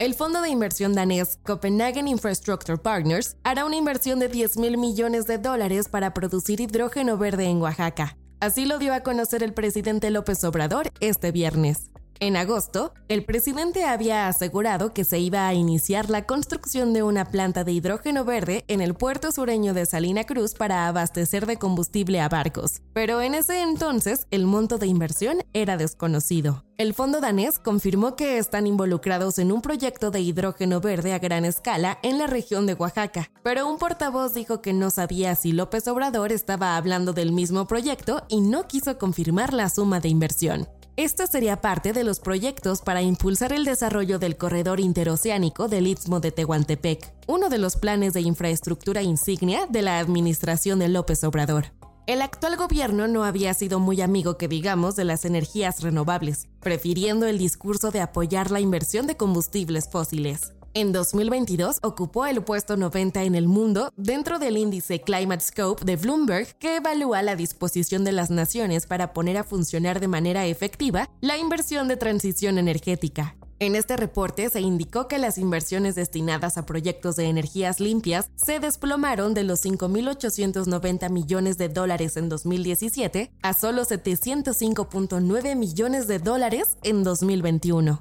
El fondo de inversión danés Copenhagen Infrastructure Partners hará una inversión de 10 mil millones de dólares para producir hidrógeno verde en Oaxaca. Así lo dio a conocer el presidente López Obrador este viernes. En agosto, el presidente había asegurado que se iba a iniciar la construcción de una planta de hidrógeno verde en el puerto sureño de Salina Cruz para abastecer de combustible a barcos, pero en ese entonces el monto de inversión era desconocido. El fondo danés confirmó que están involucrados en un proyecto de hidrógeno verde a gran escala en la región de Oaxaca, pero un portavoz dijo que no sabía si López Obrador estaba hablando del mismo proyecto y no quiso confirmar la suma de inversión. Esta sería parte de los proyectos para impulsar el desarrollo del corredor interoceánico del Istmo de Tehuantepec, uno de los planes de infraestructura insignia de la administración de López Obrador. El actual gobierno no había sido muy amigo que digamos de las energías renovables, prefiriendo el discurso de apoyar la inversión de combustibles fósiles. En 2022 ocupó el puesto 90 en el mundo dentro del índice Climate Scope de Bloomberg que evalúa la disposición de las naciones para poner a funcionar de manera efectiva la inversión de transición energética. En este reporte se indicó que las inversiones destinadas a proyectos de energías limpias se desplomaron de los 5.890 millones de dólares en 2017 a solo 705.9 millones de dólares en 2021.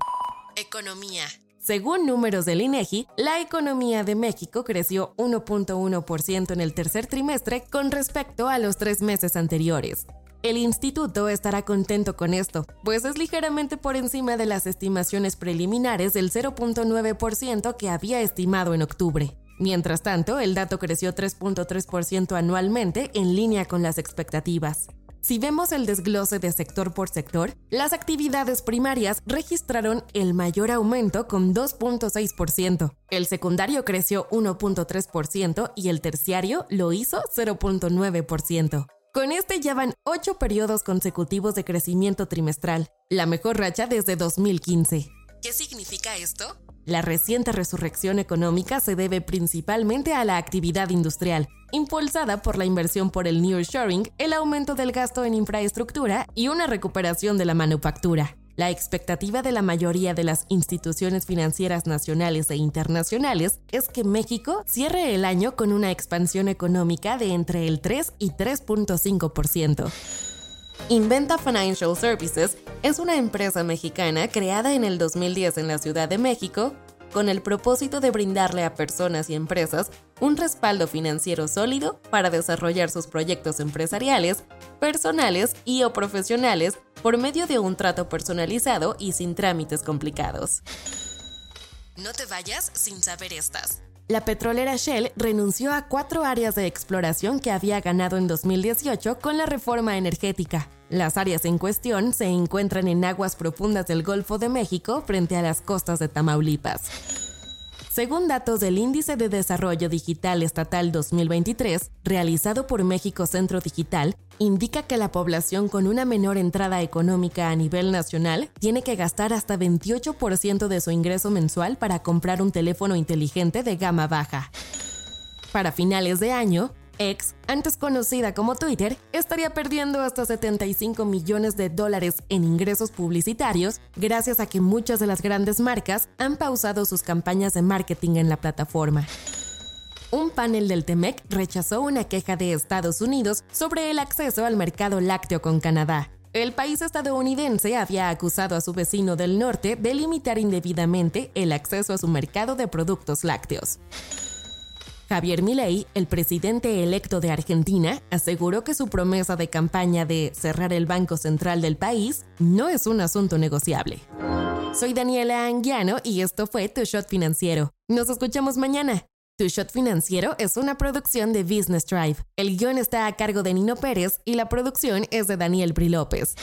Economía. Según números del INEGI, la economía de México creció 1.1% en el tercer trimestre con respecto a los tres meses anteriores. El instituto estará contento con esto, pues es ligeramente por encima de las estimaciones preliminares del 0.9% que había estimado en octubre. Mientras tanto, el dato creció 3.3% anualmente en línea con las expectativas. Si vemos el desglose de sector por sector, las actividades primarias registraron el mayor aumento con 2.6%. El secundario creció 1.3% y el terciario lo hizo 0.9%. Con este ya van ocho periodos consecutivos de crecimiento trimestral, la mejor racha desde 2015. ¿Qué significa esto? La reciente resurrección económica se debe principalmente a la actividad industrial, impulsada por la inversión por el nearshoring, el aumento del gasto en infraestructura y una recuperación de la manufactura. La expectativa de la mayoría de las instituciones financieras nacionales e internacionales es que México cierre el año con una expansión económica de entre el 3 y 3.5%. Inventa Financial Services es una empresa mexicana creada en el 2010 en la Ciudad de México con el propósito de brindarle a personas y empresas un respaldo financiero sólido para desarrollar sus proyectos empresariales, personales y o profesionales por medio de un trato personalizado y sin trámites complicados. No te vayas sin saber estas. La petrolera Shell renunció a cuatro áreas de exploración que había ganado en 2018 con la reforma energética. Las áreas en cuestión se encuentran en aguas profundas del Golfo de México frente a las costas de Tamaulipas. Según datos del Índice de Desarrollo Digital Estatal 2023, realizado por México Centro Digital, indica que la población con una menor entrada económica a nivel nacional tiene que gastar hasta 28% de su ingreso mensual para comprar un teléfono inteligente de gama baja. Para finales de año, X, antes conocida como Twitter, estaría perdiendo hasta 75 millones de dólares en ingresos publicitarios gracias a que muchas de las grandes marcas han pausado sus campañas de marketing en la plataforma. Un panel del TEMEC rechazó una queja de Estados Unidos sobre el acceso al mercado lácteo con Canadá. El país estadounidense había acusado a su vecino del norte de limitar indebidamente el acceso a su mercado de productos lácteos. Javier Milei, el presidente electo de Argentina, aseguró que su promesa de campaña de cerrar el Banco Central del país no es un asunto negociable. Soy Daniela Anguiano y esto fue Tu Shot Financiero. Nos escuchamos mañana. Tu Shot Financiero es una producción de Business Drive. El guion está a cargo de Nino Pérez y la producción es de Daniel Bri López.